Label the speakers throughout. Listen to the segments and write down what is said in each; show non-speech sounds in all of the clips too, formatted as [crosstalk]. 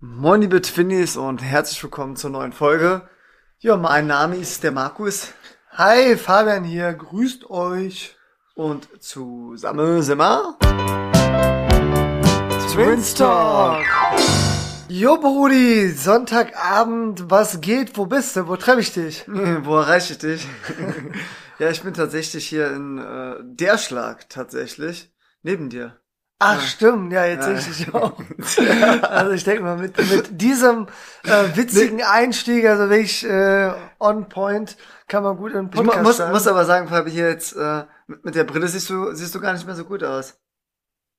Speaker 1: Moin liebe Twinnies und herzlich willkommen zur neuen Folge. Ja, mein Name ist der Markus
Speaker 2: Hi, Fabian hier, grüßt euch.
Speaker 1: und zusammen sind wir
Speaker 2: Twins Talk. Jo, Brudi, Sonntagabend, was geht? Wo bist du? Wo treffe ich dich? [laughs]
Speaker 1: Wo erreiche ich dich? [laughs] ja, ich bin tatsächlich hier in äh, der Schlag tatsächlich neben dir.
Speaker 2: Ach, stimmt, ja, jetzt sehe ich dich auch. [laughs] also ich denke mal, mit, mit diesem äh, witzigen Einstieg, also wirklich äh, on point, kann man gut in den
Speaker 1: Ich mu
Speaker 2: Podcast
Speaker 1: muss, muss aber sagen, Fabi, hier jetzt äh, mit, mit der Brille siehst du siehst du gar nicht mehr so gut aus.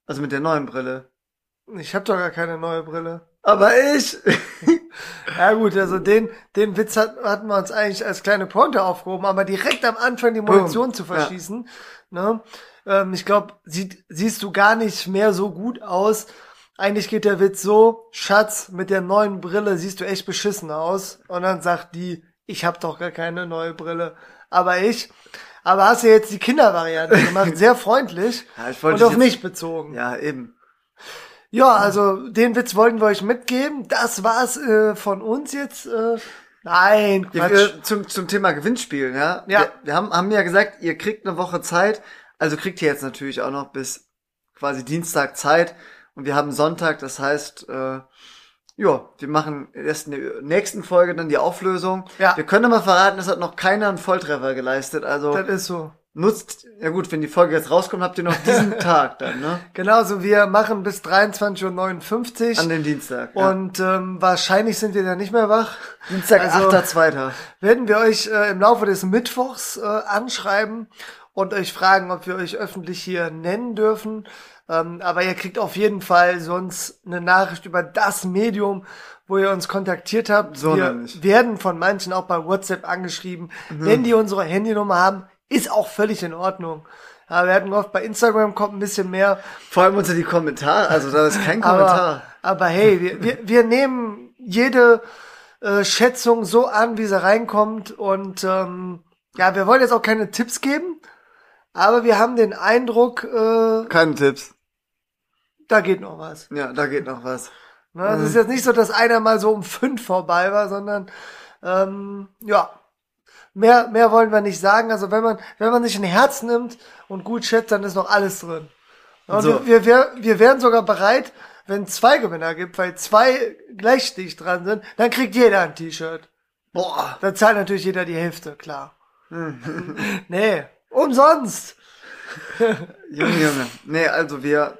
Speaker 1: Also mit der neuen Brille.
Speaker 2: Ich habe doch gar keine neue Brille.
Speaker 1: Aber ich. [laughs]
Speaker 2: Ja gut, also den, den Witz hat, hatten wir uns eigentlich als kleine Pointe aufgehoben, aber direkt am Anfang die Munition
Speaker 1: Boom.
Speaker 2: zu verschießen. Ne? Ähm, ich glaube, sieht, siehst du gar nicht mehr so gut aus. Eigentlich geht der Witz so, Schatz, mit der neuen Brille siehst du echt beschissen aus. Und dann sagt die, ich habe doch gar keine neue Brille. Aber ich. Aber hast du jetzt die Kindervariante [laughs] gemacht, sehr freundlich
Speaker 1: Ja, ich
Speaker 2: und auf
Speaker 1: jetzt-
Speaker 2: mich bezogen.
Speaker 1: ja, eben.
Speaker 2: Ja, also den Witz wollten wir euch mitgeben. Das war's äh, von uns jetzt. Äh, nein,
Speaker 1: Ja,
Speaker 2: Quatsch.
Speaker 1: wir- zum, zum Thema Gewinnspiel, ja.
Speaker 2: Ja.
Speaker 1: Wir, wir haben, haben ja gesagt, ihr kriegt eine Woche Zeit. Also kriegt ihr jetzt natürlich auch noch bis quasi Dienstag Zeit. Und wir haben Sonntag, das heißt, äh, ja, wir machen erst in der nächsten Folge dann die Auflösung.
Speaker 2: Ja.
Speaker 1: Wir können aber verraten, es hat noch keiner einen Volltreffer geleistet. Also
Speaker 2: Das ist so.
Speaker 1: nutzt, ja gut, wenn die Folge jetzt rauskommt, habt ihr noch diesen [laughs] Tag dann, ne?
Speaker 2: Genauso, wir machen bis 23.59
Speaker 1: An
Speaker 2: Uhr.
Speaker 1: den Dienstag. ja.
Speaker 2: Und ähm, wahrscheinlich sind wir dann nicht mehr wach.
Speaker 1: Dienstag,
Speaker 2: also-
Speaker 1: 8.2.
Speaker 2: Werden wir euch äh, im Laufe des Mittwochs äh, anschreiben und euch fragen, ob wir euch öffentlich hier nennen dürfen. Ähm, aber ihr kriegt auf jeden Fall sonst eine Nachricht über das Medium, wo ihr uns kontaktiert habt.
Speaker 1: So
Speaker 2: wir
Speaker 1: nämlich.
Speaker 2: werden von manchen auch bei WhatsApp angeschrieben.
Speaker 1: Mhm.
Speaker 2: Wenn die unsere Handynummer haben, ist auch völlig in Ordnung. Ja, wir hatten gehofft, bei Instagram kommt ein bisschen mehr.
Speaker 1: Vor allem unter die Kommentare, also da ist kein
Speaker 2: Aber,
Speaker 1: Kommentar.
Speaker 2: aber hey, wir, wir, wir nehmen jede äh, Schätzung so an, wie sie reinkommt. Und ähm, ja, wir wollen jetzt auch keine Tipps geben, aber wir haben den Eindruck, äh,
Speaker 1: Keine Tipps.
Speaker 2: da geht noch was.
Speaker 1: Ja, da geht noch was.
Speaker 2: Ne? Es ist jetzt nicht so, dass einer mal so um fünf vorbei war, sondern ähm, ja. Mehr, mehr wollen wir nicht sagen. Also wenn man, wenn man sich ein Herz nimmt und gut schätzt, dann ist noch alles drin. Und
Speaker 1: So.
Speaker 2: wir, wir, wir wären sogar bereit, wenn es zwei Gewinner gibt, weil zwei gleich dicht dran sind, dann kriegt jeder ein T-Shirt.
Speaker 1: Boah.
Speaker 2: Dann zahlt natürlich jeder die Hälfte, klar. nee, umsonst. [laughs]
Speaker 1: Junge, Junge. Nee, also wir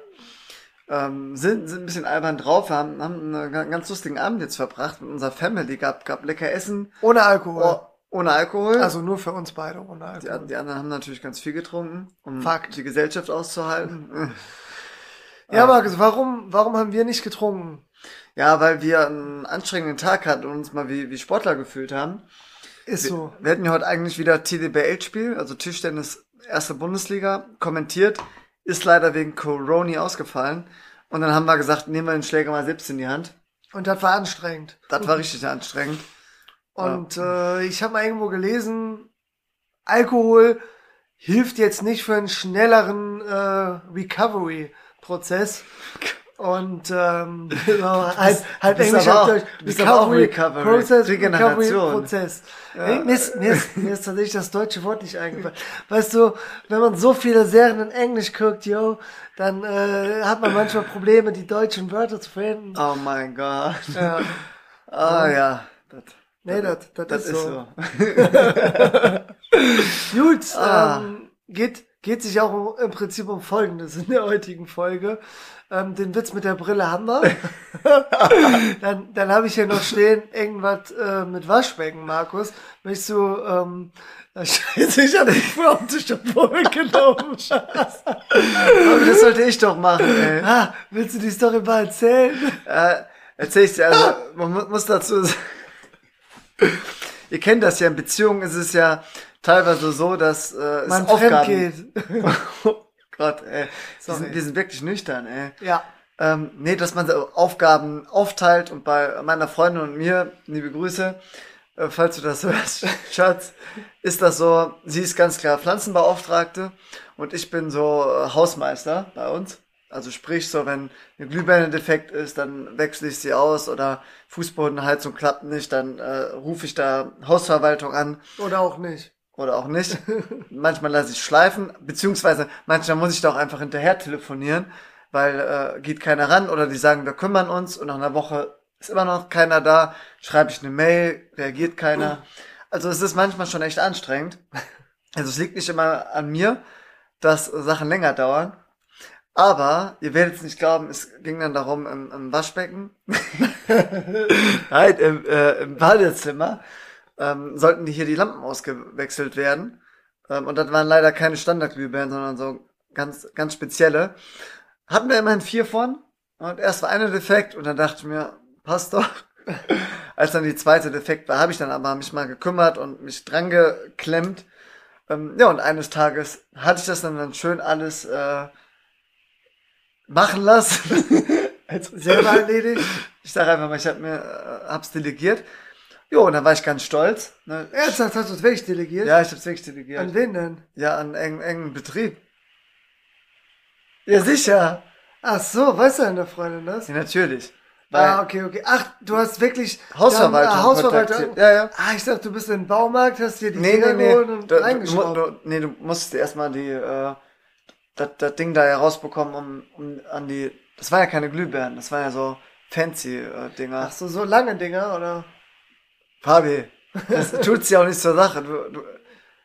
Speaker 1: ähm, sind, sind ein bisschen albern drauf. Wir haben, haben einen ga- ganz lustigen Abend jetzt verbracht mit unserer Family. Gab, gab lecker Essen.
Speaker 2: Ohne Alkohol.
Speaker 1: Oh, ohne Alkohol.
Speaker 2: Also nur für uns beide ohne
Speaker 1: die,
Speaker 2: Alkohol.
Speaker 1: an- die anderen haben natürlich ganz viel getrunken, um
Speaker 2: Fakt.
Speaker 1: die Gesellschaft auszuhalten.
Speaker 2: Ja, Markus, warum, warum haben wir nicht getrunken?
Speaker 1: ja, weil wir einen anstrengenden Tag hatten und uns mal wie, wie Sportler gefühlt haben.
Speaker 2: Ist so.
Speaker 1: Wir hätten ja heute eigentlich wieder TDBL-Spiel, also Tischtennis erste Bundesliga, kommentiert. Ist leider wegen Corona ausgefallen. Und dann haben wir gesagt, nehmen wir den Schläger mal selbst in die Hand.
Speaker 2: Und das war anstrengend.
Speaker 1: Das war richtig anstrengend.
Speaker 2: Und äh, ich habe mal irgendwo gelesen, Alkohol hilft jetzt nicht für einen schnelleren äh, Recovery-Prozess. [laughs] Und ähm, genau, halt, halt
Speaker 1: bist
Speaker 2: Englisch
Speaker 1: aber
Speaker 2: auf
Speaker 1: auch-
Speaker 2: Deutsch.
Speaker 1: auch Recovery.
Speaker 2: Process,
Speaker 1: Regeneration.
Speaker 2: Recovery-Prozess. Nee, Mir, ist, mir, ist, mir ist tatsächlich das deutsche Wort nicht eingefallen. Weißt du, wenn man so viele Serien in Englisch guckt, yo, dann äh, hat man manchmal Probleme, die deutschen Wörter zu finden.
Speaker 1: Oh mein Gott.
Speaker 2: Ja. [laughs]
Speaker 1: Ah ja. Das,
Speaker 2: Nee, das, das,
Speaker 1: das
Speaker 2: ist, so.
Speaker 1: so. [laughs]
Speaker 2: Gut,
Speaker 1: Ah.
Speaker 2: ähm, geht, geht sich auch um, im Prinzip um Folgendes in der heutigen Folge. Ähm, den Witz mit der Brille haben wir. [laughs] dann dann habe ich hier noch stehen, irgendwas äh, mit Waschbecken, Markus. Möchtest du, ähm, [laughs] Scheiße, ich habe die Fronte schon vorweggenommen. Scheiße.
Speaker 1: Aber das sollte ich doch machen, ey.
Speaker 2: Ah, willst du die Story mal erzählen?
Speaker 1: Äh, erzähl ich dir, also, man mu- muss dazu sagen, [laughs] ihr kennt das ja, in Beziehungen ist es ja teilweise so, dass äh, es
Speaker 2: Man
Speaker 1: Aufgaben...
Speaker 2: fremd geht.
Speaker 1: oh [laughs] Gott, ey. Wir
Speaker 2: Sorry.
Speaker 1: sind, wir sind wirklich nüchtern, ey.
Speaker 2: Ja.
Speaker 1: Ähm, nee, dass man Aufgaben aufteilt und bei meiner Freundin und mir, liebe Grüße, äh, falls du das [laughs] hörst, Schatz, ist das so, sie ist ganz klar Pflanzenbeauftragte und ich bin so äh, Hausmeister bei uns. Also sprich, so wenn eine Glühbirne defekt ist, dann wechsle ich sie aus oder Fußbodenheizung klappt nicht, dann äh, rufe ich da Hausverwaltung an
Speaker 2: Oder auch nicht.
Speaker 1: Oder auch nicht. manchmal lasse ich schleifen, beziehungsweise manchmal muss ich da auch einfach hinterher telefonieren, weil äh, geht keiner ran oder die sagen, wir kümmern uns und nach einer Woche ist immer noch keiner da, schreibe ich eine Mail, reagiert keiner. Also es ist manchmal schon echt anstrengend. Also es liegt nicht immer an mir, dass Sachen länger dauern. Aber ihr werdet es nicht glauben, es ging dann darum im, im Waschbecken, [laughs] nein, im, äh, im Badezimmer, ähm, sollten hier die Lampen ausgewechselt werden. Ähm, und das waren leider keine Standardglühbirnen, sondern so ganz, ganz spezielle. Hatten wir immerhin vier von. Und erst war eine defekt und dann dachte ich mir, passt doch. [laughs] Als dann die zweite defekt war, habe ich dann aber mich mal gekümmert und mich dran geklemmt. Ähm, ja, und eines Tages hatte ich das dann, dann schön alles äh, machen lassen. [laughs] [laughs]
Speaker 2: Selber erledigt.
Speaker 1: Ich sage einfach mal, ich hab mir, äh, hab's delegiert. Jo, und dann war ich ganz stolz. Ne?
Speaker 2: Ernsthaft hast du es wirklich delegiert?
Speaker 1: Ja, ich hab's wirklich delegiert.
Speaker 2: An wen denn?
Speaker 1: ja, an engen, engen Betrieb. Ja, sicher.
Speaker 2: Ach so, weiß deine Freundin das?
Speaker 1: Ja, natürlich. Weil
Speaker 2: Ah, okay, okay. Ach, du hast wirklich
Speaker 1: Hausverwaltung.
Speaker 2: dann, äh, Hausverwaltung.
Speaker 1: Ja, ja.
Speaker 2: Ah, ich dachte, du bist in den Baumarkt, hast dir die
Speaker 1: Nee,
Speaker 2: Dinger
Speaker 1: nee, nee.
Speaker 2: geholt und
Speaker 1: Du, du,
Speaker 2: reingeschraubt.
Speaker 1: du, nee, du musst erstmal die, äh, das, Ding da herausbekommen, um, um an die, das war ja keine Glühbirnen, das waren ja so fancy äh, Dinger.
Speaker 2: Ach so, so lange Dinger, oder?
Speaker 1: Fabi, das tut's ja auch nicht zur Sache. Du, du,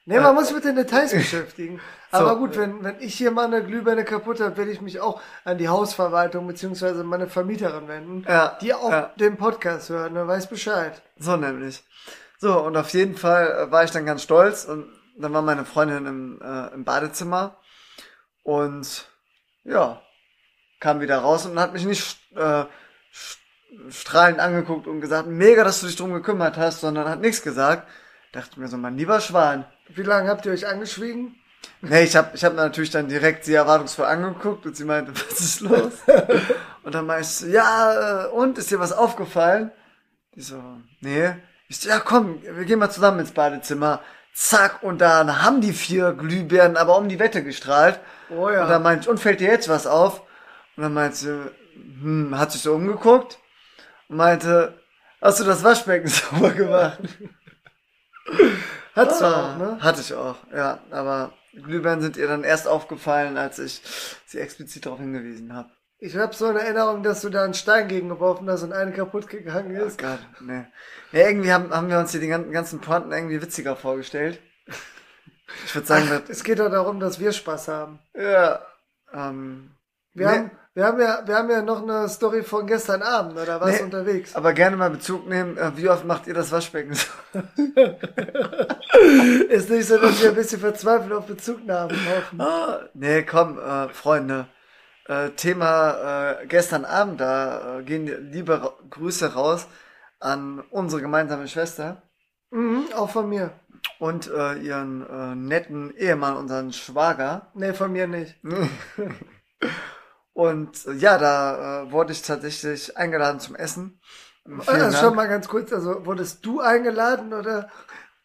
Speaker 2: Nee, man muss sich mit den Details [laughs] beschäftigen. Aber
Speaker 1: So.
Speaker 2: gut, wenn, wenn ich hier mal eine Glühbirne kaputt habe, werde ich mich auch an die Hausverwaltung beziehungsweise meine Vermieterin wenden,
Speaker 1: Ja,
Speaker 2: die auch
Speaker 1: ja.
Speaker 2: den Podcast hört, ne, weiß Bescheid.
Speaker 1: So nämlich. So, und auf jeden Fall äh, war ich dann ganz stolz und dann war meine Freundin im, äh, im Badezimmer und ja, kam wieder raus und hat mich nicht äh, st- strahlend angeguckt und gesagt, mega, dass du dich drum gekümmert hast, sondern hat nichts gesagt. Dachte mir so, mein lieber Schwan.
Speaker 2: Wie lange habt ihr euch angeschwiegen?
Speaker 1: Nee, ich habe ich hab natürlich dann direkt sie erwartungsvoll angeguckt und sie meinte, [laughs] was ist los? und dann meinte ich so, ja, äh, und, ist dir was aufgefallen? Die so, nee. Ich so, ja komm, wir gehen mal zusammen ins Badezimmer. Zack, und dann haben die vier Glühbirnen aber um die Wette gestrahlt.
Speaker 2: Oh ja.
Speaker 1: Und dann meinte ich, und fällt dir jetzt was auf? Und dann meinte sie, hm, hat sich so umgeguckt meinte, hast du das Waschbecken [laughs] sauber gemacht?
Speaker 2: Hat's du
Speaker 1: Ah,
Speaker 2: auch, ne?
Speaker 1: Hatte ich auch, ja. Aber Glühbirnen sind ihr dann erst aufgefallen, als ich sie explizit darauf hingewiesen habe.
Speaker 2: Ich habe so eine Erinnerung, dass du da einen Stein gegengeworfen hast und eine kaputt gegangen
Speaker 1: Oh
Speaker 2: ist.
Speaker 1: Gott, nee. Ja, irgendwie haben, haben wir uns hier die ganzen, Pointen irgendwie witziger vorgestellt. Ich würde sagen,
Speaker 2: Ach, es geht doch darum, dass wir Spaß haben.
Speaker 1: ja, ähm,
Speaker 2: Wir,
Speaker 1: Nee.
Speaker 2: haben, wir, haben ja, wir haben ja noch eine Story von gestern Abend, oder warst
Speaker 1: Nee.
Speaker 2: unterwegs?
Speaker 1: aber gerne mal Bezug nehmen, äh, wie oft macht ihr das Waschbecken so? [laughs]
Speaker 2: Ist nicht so, dass wir ein bisschen verzweifelt auf Bezugnahmen hoffen.
Speaker 1: Ah, nee, komm, äh, Freunde. Äh, Thema äh, gestern Abend, da äh, gehen liebe Ra Grüße raus an unsere gemeinsame Schwester
Speaker 2: Mhm, auch von mir.
Speaker 1: und äh, ihren netten Ehemann, unseren Schwager.
Speaker 2: Nee, von mir nicht. [laughs]
Speaker 1: Und äh, ja, da äh, wurde ich tatsächlich eingeladen zum Essen. Vielen
Speaker 2: Also
Speaker 1: Dank.
Speaker 2: schon mal ganz kurz, also wurdest du eingeladen oder?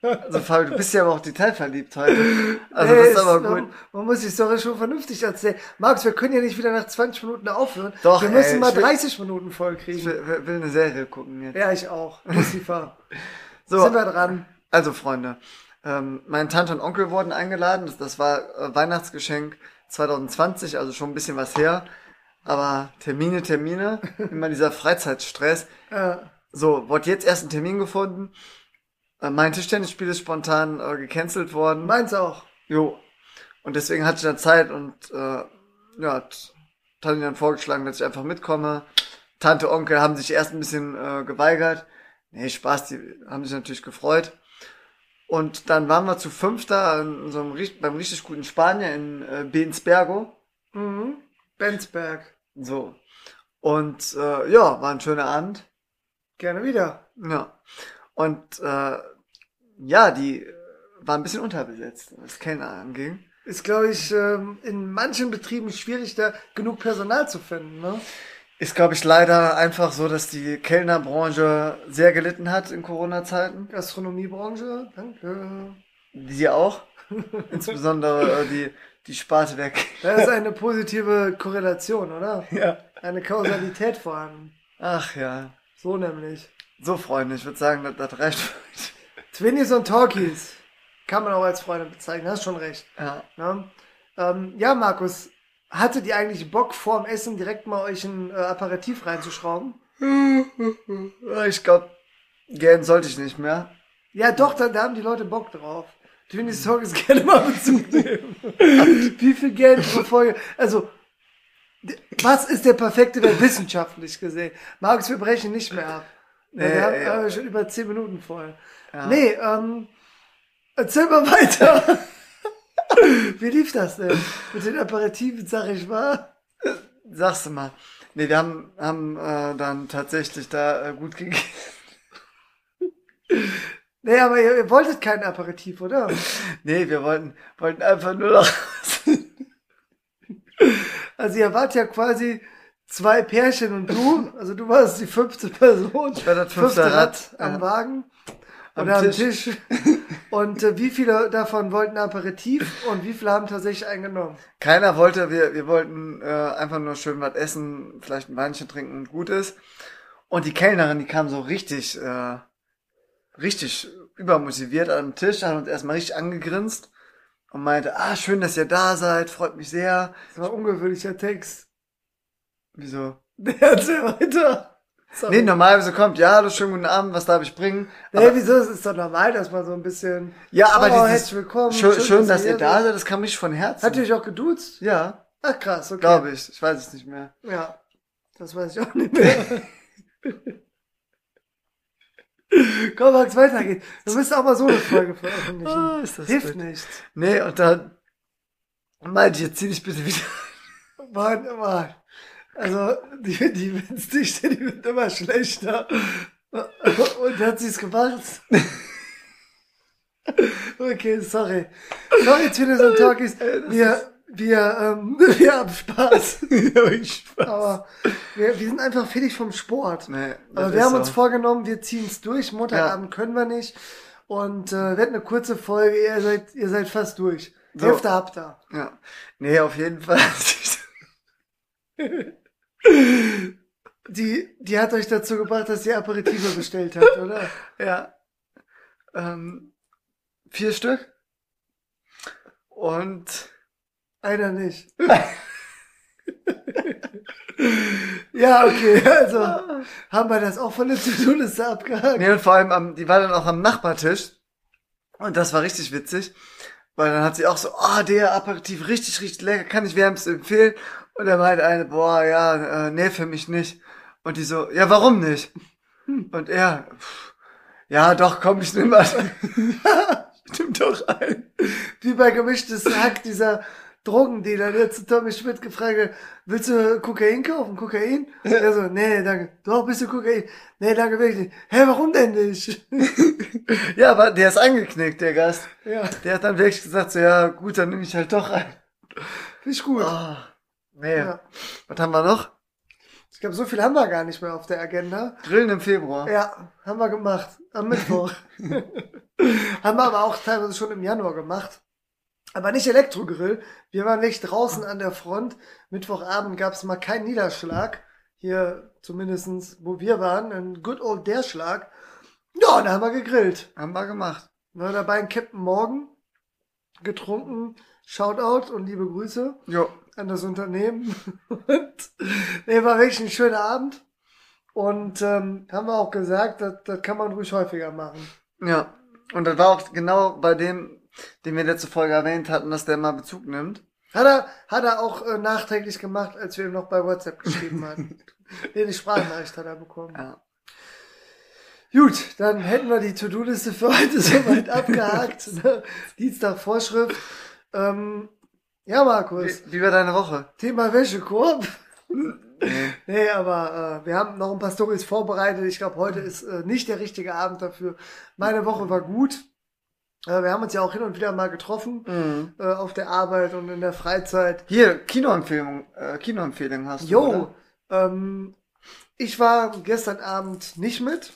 Speaker 1: Also Fabio, du bist ja aber auch detailverliebt heute. Also
Speaker 2: Nee,
Speaker 1: das ist aber
Speaker 2: man,
Speaker 1: gut.
Speaker 2: Man muss die Story schon vernünftig erzählen. Max, wir können ja nicht wieder nach 20 Minuten aufhören.
Speaker 1: Doch,
Speaker 2: wir müssen
Speaker 1: ey,
Speaker 2: mal
Speaker 1: ich will-
Speaker 2: 30 Minuten voll
Speaker 1: Ich
Speaker 2: kriegen.
Speaker 1: will, will- will eine Serie gucken jetzt.
Speaker 2: Ja, ich auch. Lucifer. [laughs]
Speaker 1: So,
Speaker 2: Sind wir dran?
Speaker 1: also Freunde, ähm, meine Tante und Onkel wurden eingeladen. Das, das war äh, Weihnachtsgeschenk 2020, also schon ein bisschen was her. Aber Termine, Termine, [laughs] immer dieser Freizeitstress. So, wurde jetzt erst ein Termin gefunden. Äh, mein Tischtennisspiel ist spontan äh, gecancelt worden.
Speaker 2: meins auch.
Speaker 1: Jo. Und deswegen hatte ich dann Zeit und äh, ja, hat Tante dann vorgeschlagen, dass ich einfach mitkomme. Tante, Onkel haben sich erst ein bisschen äh, geweigert. Nee, Spaß, die haben sich natürlich gefreut. Und dann waren wir zu fünfter in so einem, beim richtig guten Spanier in äh, Bensbergo.
Speaker 2: Mhm. Bensberg.
Speaker 1: So. Und äh, ja, war ein schöner Abend.
Speaker 2: Gerne wieder.
Speaker 1: Ja. Und äh, ja, die äh, war ein bisschen unterbesetzt, was Kellner anging.
Speaker 2: Ist, glaube ich, ähm, in manchen Betrieben schwierig, da genug Personal zu finden. Ne?
Speaker 1: Ist, glaube ich, leider einfach so, dass die Kellnerbranche sehr gelitten hat in Corona-Zeiten.
Speaker 2: Gastronomiebranche, danke.
Speaker 1: Die auch. [laughs] Insbesondere äh, die die Sparte weg.
Speaker 2: Da ist eine [laughs] positive Korrelation, oder?
Speaker 1: Ja.
Speaker 2: Eine Kausalität vorhanden.
Speaker 1: Ach ja.
Speaker 2: So nämlich.
Speaker 1: So, Freunde, ich würde sagen, das, das reicht.
Speaker 2: Twinnies und Talkies. Kann man auch als Freunde bezeichnen, hast schon recht.
Speaker 1: Ja.
Speaker 2: Ne? Ähm, ja, Markus, hattet ihr eigentlich Bock vorm Essen direkt mal euch ein äh, Aperitif reinzuschrauben? [laughs]
Speaker 1: Ich glaube, gern sollte ich nicht mehr.
Speaker 2: Ja, doch, da, da haben die Leute Bock drauf. Twinnies Talkies [laughs] gerne mal Bezug nehmen. [laughs] Wie viel Geld pro Folge? Also, was ist der perfekte Wert wissenschaftlich gesehen? Markus, wir brechen nicht mehr ab.
Speaker 1: Nee,
Speaker 2: wir haben
Speaker 1: ja.
Speaker 2: äh, schon über zehn Minuten voll.
Speaker 1: Ja.
Speaker 2: Nee, ähm, erzähl mal weiter. Wie lief das denn? Mit den Aperitiven, sag ich mal.
Speaker 1: Sagst du mal. Nee, wir haben, haben äh, dann tatsächlich da äh, gut gegessen.
Speaker 2: Nee, aber ihr, ihr wolltet kein Aperitif, oder?
Speaker 1: Nee, wir wollten, wollten einfach nur noch.
Speaker 2: Also ihr wart ja quasi zwei Pärchen und du, also du warst die fünfte Person.
Speaker 1: Ich war das fünfte Rad,
Speaker 2: am
Speaker 1: ja.
Speaker 2: Wagen
Speaker 1: Am
Speaker 2: oder am
Speaker 1: Tisch. [laughs]
Speaker 2: Und äh, wie viele davon wollten Aperitif und wie viele haben tatsächlich eingenommen?
Speaker 1: Keiner wollte, wir, wir wollten äh, einfach nur schön was essen, vielleicht ein Weinchen trinken und gut ist. Und die Kellnerin, die kam so richtig, äh, richtig übermotiviert an den Tisch, hat uns erstmal richtig angegrinst und meinte, ah, schön, dass ihr da seid, freut mich sehr.
Speaker 2: Das war ein ungewöhnlicher Text.
Speaker 1: Wieso? [laughs]
Speaker 2: Erzähl weiter. Sorry.
Speaker 1: Nee, normalerweise kommt, ja, hallo, schönen guten Abend, was darf ich bringen?
Speaker 2: Nee, wieso? Es ist doch normal, dass man so ein bisschen.
Speaker 1: Ja, aber
Speaker 2: oh,
Speaker 1: dieses,
Speaker 2: herzlich willkommen.
Speaker 1: schön, schön, dass ihr
Speaker 2: hier
Speaker 1: da
Speaker 2: seid.
Speaker 1: das kam nicht von Herzen.
Speaker 2: Hat ihr euch auch geduzt?
Speaker 1: ja,
Speaker 2: Ach krass, okay.
Speaker 1: glaube ich, ich weiß es nicht mehr.
Speaker 2: Ja, das weiß ich auch nicht mehr. [laughs] Komm, Max, weiter geht's. Wir müssen auch mal so eine Folge veröffentlichen.
Speaker 1: Ah, ist das
Speaker 2: Hilft
Speaker 1: blöd.
Speaker 2: nichts.
Speaker 1: Nee, und dann meinte ich, jetzt zieh dich bitte wieder.
Speaker 2: Mann, Mann. Also, die, die Winddichte, die wird immer schlechter. Und hat sie's gemacht? Okay, sorry. Sorry, Twinnies und Talkies. Wir, wir, ähm, [laughs] wir haben Spaß. [laughs]
Speaker 1: ja, ich Spaß.
Speaker 2: Aber wir, wir sind einfach fertig vom Sport.
Speaker 1: Nee,
Speaker 2: Aber wir haben uns
Speaker 1: so.
Speaker 2: vorgenommen, wir ziehen es durch. Montagabend können wir nicht. Und äh, wird eine kurze Folge. Ihr seid, ihr seid fast durch.
Speaker 1: So.
Speaker 2: Hälfte habt ihr.
Speaker 1: Ja. Nee, auf jeden Fall. [laughs]
Speaker 2: Die, die hat euch dazu gebracht, dass ihr Aperitive bestellt habt, oder? [laughs]
Speaker 1: ja. Ähm, vier Stück. Und
Speaker 2: Einer nicht. [laughs] ja, okay, also haben wir das auch von der To-Do-Liste abgehakt.
Speaker 1: Nee, und vor allem, am, die war dann auch am Nachbartisch. Und das war richtig witzig. Weil dann hat sie auch so, oh, der Aperitif, richtig, richtig lecker, kann ich wärmst empfehlen. Und er meinte eine, boah, ja, äh, nee, für mich nicht. Und die so, ja, warum nicht? Und er, pff, ja, doch, komm, ich nehm was. [laughs] Nimm doch ein.
Speaker 2: Wie bei gemischtes Hack, dieser Drogendealer, der zu Tommy Schmidt gefragt hat, willst du Kokain kaufen? Kokain? Er so, nee, danke. Doch, bist du Kokain? Nee, danke wirklich nicht. Hä, warum denn nicht? [laughs]
Speaker 1: Ja, aber der ist eingeknickt, der Gast.
Speaker 2: ja,
Speaker 1: Der hat dann wirklich gesagt, so, ja, gut, dann nehme ich halt doch ein.
Speaker 2: ich gut.
Speaker 1: Oh, nee.
Speaker 2: Ja.
Speaker 1: Was haben wir noch?
Speaker 2: Ich glaube, so viel haben wir gar nicht mehr auf der Agenda.
Speaker 1: Grillen im Februar.
Speaker 2: Ja, haben wir gemacht. Am Mittwoch. [laughs] haben wir aber auch teilweise schon im Januar gemacht. Aber nicht Elektrogrill. Wir waren nicht draußen an der Front. Mittwochabend gab es mal keinen Niederschlag. Hier zumindestens, wo wir waren, ein good old der Schlag. Ja, da haben wir gegrillt.
Speaker 1: Haben wir gemacht.
Speaker 2: War dabei ein Captain Morgan getrunken. Shoutout und liebe Grüße
Speaker 1: Jo.
Speaker 2: An das Unternehmen. [laughs] Und nee, war wirklich ein schöner Abend. Und ähm, haben wir auch gesagt, das, das kann man ruhig häufiger machen.
Speaker 1: Ja. Und das war auch genau bei dem, den wir letzte Folge erwähnt hatten, dass der mal Bezug nimmt.
Speaker 2: Hat er, hat er auch äh, nachträglich gemacht, als wir ihm noch bei WhatsApp geschrieben hatten. [laughs] nee, die Sprachnachricht hat er bekommen.
Speaker 1: Ja.
Speaker 2: Gut, dann hätten wir die To-Do-Liste für heute [laughs] soweit abgehakt. ne? Dienstag Vorschrift. Ähm, ja, Markus,
Speaker 1: Wie, wie war deine Woche?
Speaker 2: Thema Wäschekorb.
Speaker 1: Nee. [laughs]
Speaker 2: Nee, aber äh, wir haben noch ein paar Stories vorbereitet. Ich glaube, heute ist äh, nicht der richtige Abend dafür. Meine Woche war gut. Äh, wir haben uns ja auch hin und wieder mal getroffen
Speaker 1: Mhm.
Speaker 2: äh, auf der Arbeit und in der Freizeit.
Speaker 1: Hier, Kinoempfehlung, äh, Kinoempfehlung hast du,
Speaker 2: Jo, ähm, ich war gestern Abend nicht mit.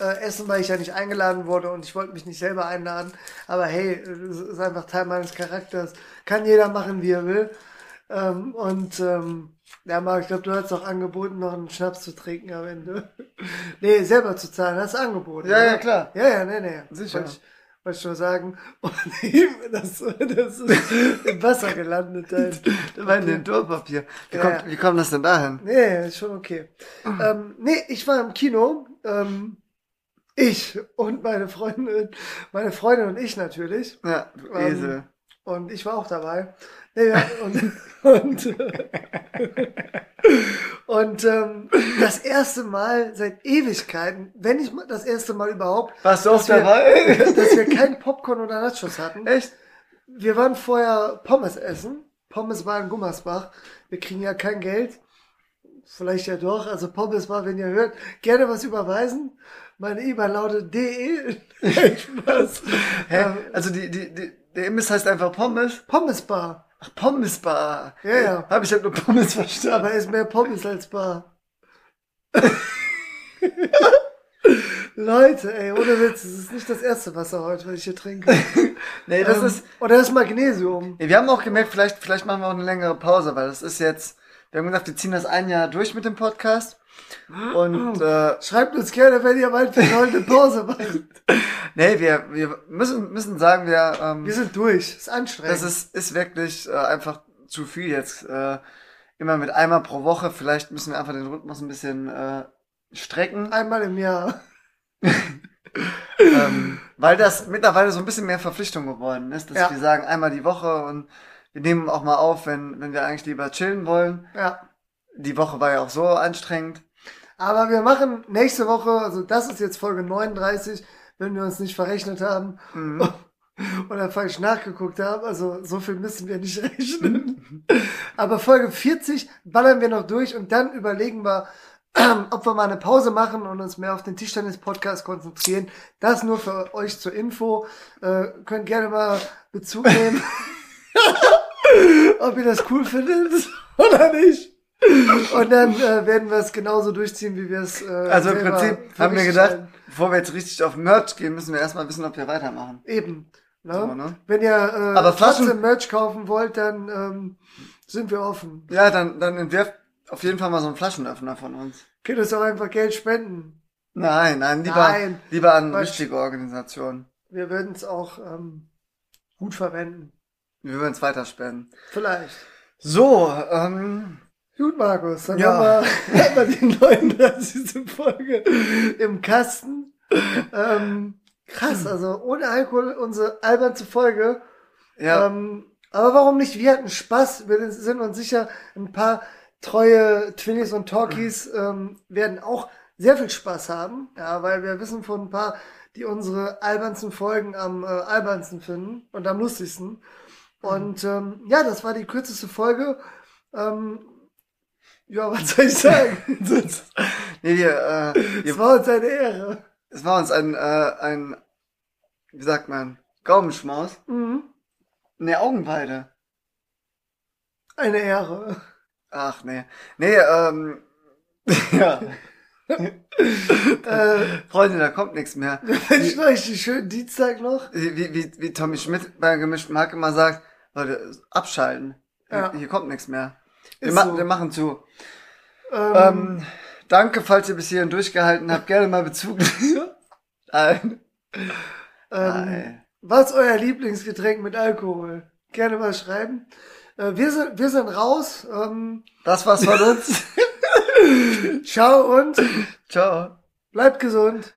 Speaker 2: Äh, essen, weil ich ja nicht eingeladen wurde und ich wollte mich nicht selber einladen. Aber hey, das ist einfach Teil meines Charakters. Kann jeder machen, wie er will. Ähm, und ähm, ja, Marc, ich glaube, du hast auch angeboten, noch einen Schnaps zu trinken am Ende. [laughs] nee, selber zu zahlen, hast du angeboten.
Speaker 1: Ja,
Speaker 2: oder?
Speaker 1: ja, klar.
Speaker 2: Ja, ja, nee, nee.
Speaker 1: Sicher.
Speaker 2: Wollte ich, wollte ich nur sagen. [laughs] Und das, das ist im Wasser gelandet.
Speaker 1: War in [laughs] dem Dorpapier. Wie,
Speaker 2: Ja,
Speaker 1: kommt,
Speaker 2: ja.
Speaker 1: wie kommt das denn dahin?
Speaker 2: Nee, ist schon okay. ähm, nee, ich war im Kino. Ähm, ich und meine Freundin, meine Freundin und ich natürlich.
Speaker 1: Ja, du
Speaker 2: Ähm,
Speaker 1: Esel.
Speaker 2: Und ich war auch dabei. Nee, ja, und [laughs] und, [laughs] und ähm, das erste Mal seit Ewigkeiten, wenn mal das erste Mal überhaupt,
Speaker 1: Warst du auch
Speaker 2: dass wir-
Speaker 1: dabei? [laughs]
Speaker 2: dass wir kein Popcorn oder Nachos hatten.
Speaker 1: Echt?
Speaker 2: Wir waren vorher Pommes essen. Pommes war in Gummersbach. Wir kriegen ja kein Geld. Vielleicht ja doch. Also Pommes war, wenn ihr hört, gerne was überweisen. Meine E-Mail lautet de. Spaß. [laughs]
Speaker 1: Hä?
Speaker 2: Ähm,
Speaker 1: Also die, die, die, der Imbiss heißt einfach Pommes?
Speaker 2: Pommesbar.
Speaker 1: Ach, Pommesbar.
Speaker 2: Ja, ja.
Speaker 1: Hab ich hab nur Pommes verstanden.
Speaker 2: Aber er ist mehr Pommes als Bar. [laughs] Leute, ey, ohne Witz, das ist nicht das erste Wasser heute, was ich hier trinke. [laughs]
Speaker 1: nee, das
Speaker 2: Ähm,
Speaker 1: ist,
Speaker 2: Oder das Magnesium.
Speaker 1: Nee, wir haben auch gemerkt, vielleicht, vielleicht machen wir auch eine längere Pause, weil das ist jetzt, wir haben gesagt, wir ziehen das ein Jahr durch mit dem Podcast. Und äh,
Speaker 2: Schreibt uns gerne, wenn ihr wir sollen eine Pause machen. [laughs]
Speaker 1: nee, wir, wir müssen, müssen sagen, wir, ähm,
Speaker 2: Wir sind durch. Ist anstrengend.
Speaker 1: das ist, ist wirklich äh, einfach zu viel jetzt. Äh, immer mit einmal pro Woche, vielleicht müssen wir einfach den Rhythmus ein bisschen äh, strecken,
Speaker 2: einmal im Jahr. [laughs]
Speaker 1: ähm, weil das mittlerweile so ein bisschen mehr Verpflichtung geworden ist, dass
Speaker 2: Ja.
Speaker 1: wir sagen, einmal die Woche und wir nehmen auch mal auf, wenn, wenn wir eigentlich lieber chillen wollen.
Speaker 2: Ja.
Speaker 1: Die Woche war ja auch so anstrengend.
Speaker 2: Aber wir machen nächste Woche, also das ist jetzt Folge 39, wenn wir uns nicht verrechnet haben
Speaker 1: Mhm. [laughs]
Speaker 2: oder falsch nachgeguckt haben. Also so viel müssen wir nicht [laughs] rechnen. Aber Folge 40 ballern wir noch durch und dann überlegen wir, [clears throat] ob wir mal eine Pause machen und uns mehr auf den Tischtennis-Podcast konzentrieren. Das nur für euch zur Info. Äh, könnt gerne mal Bezug nehmen, [laughs] ob ihr das cool findet oder nicht. Und dann äh, werden wir es genauso durchziehen, wie wir es. Äh,
Speaker 1: Also im Prinzip haben wir gedacht,
Speaker 2: halten.
Speaker 1: bevor wir jetzt richtig auf Merch gehen, müssen wir erstmal wissen, ob wir weitermachen.
Speaker 2: Eben. Ne?
Speaker 1: So, ne?
Speaker 2: Wenn ihr äh,
Speaker 1: Aber Flaschen-
Speaker 2: trotzdem Merch kaufen wollt, dann ähm, sind wir offen.
Speaker 1: Ja, dann, dann entwirft auf jeden Fall mal so einen Flaschenöffner von uns.
Speaker 2: Könnt uns auch einfach Geld spenden.
Speaker 1: Nein, nein, lieber,
Speaker 2: Nein.
Speaker 1: lieber an
Speaker 2: Quatsch.
Speaker 1: richtige Organisationen.
Speaker 2: Wir würden es auch ähm, gut verwenden.
Speaker 1: Wir würden es weiterspenden.
Speaker 2: Vielleicht.
Speaker 1: So, ähm,
Speaker 2: Gut, Markus, dann
Speaker 1: Ja.
Speaker 2: haben, wir, [laughs] haben wir die 39. Folge im Kasten. Ähm, krass, also ohne Alkohol unsere albernste Folge.
Speaker 1: ja,
Speaker 2: Ähm, aber warum nicht? Wir hatten Spaß. Wir sind uns sicher, ein paar treue Twinnies und Talkies ähm, werden auch sehr viel Spaß haben. Ja, weil wir wissen von ein paar, die unsere albernsten Folgen am äh, albernsten finden und am lustigsten. Und ähm, ja, das war die kürzeste Folge. Ähm, ja, was soll ich sagen? [laughs]
Speaker 1: nee, wir, äh,
Speaker 2: Es
Speaker 1: wir,
Speaker 2: war uns eine Ehre.
Speaker 1: es war uns ein, äh, ein, wie sagt man, Gaumenschmaus.
Speaker 2: Mhm.
Speaker 1: Ne, Augenweide.
Speaker 2: Eine Ehre.
Speaker 1: Ach, nee. Nee, ähm, [laughs] ja.
Speaker 2: äh,
Speaker 1: Freunde, da kommt nichts mehr.
Speaker 2: wünschen euch einen schönen Dienstag noch.
Speaker 1: Wie, wie, wie, Tommy Schmidt bei gemischten Hack immer sagt, Leute, abschalten.
Speaker 2: Ja.
Speaker 1: Hier, hier kommt nichts mehr. Wir, ma
Speaker 2: so.
Speaker 1: wir machen zu.
Speaker 2: Ähm,
Speaker 1: Ähm, danke, falls ihr bis hierhin durchgehalten habt. Gerne mal Bezug. [laughs] Nein.
Speaker 2: ähm,
Speaker 1: Nein.
Speaker 2: Was ist euer Lieblingsgetränk mit Alkohol? Gerne mal schreiben. Äh, wir, sind, wir sind raus. Ähm,
Speaker 1: Das war's von uns. [laughs]
Speaker 2: ciao und
Speaker 1: Ciao.
Speaker 2: bleibt gesund.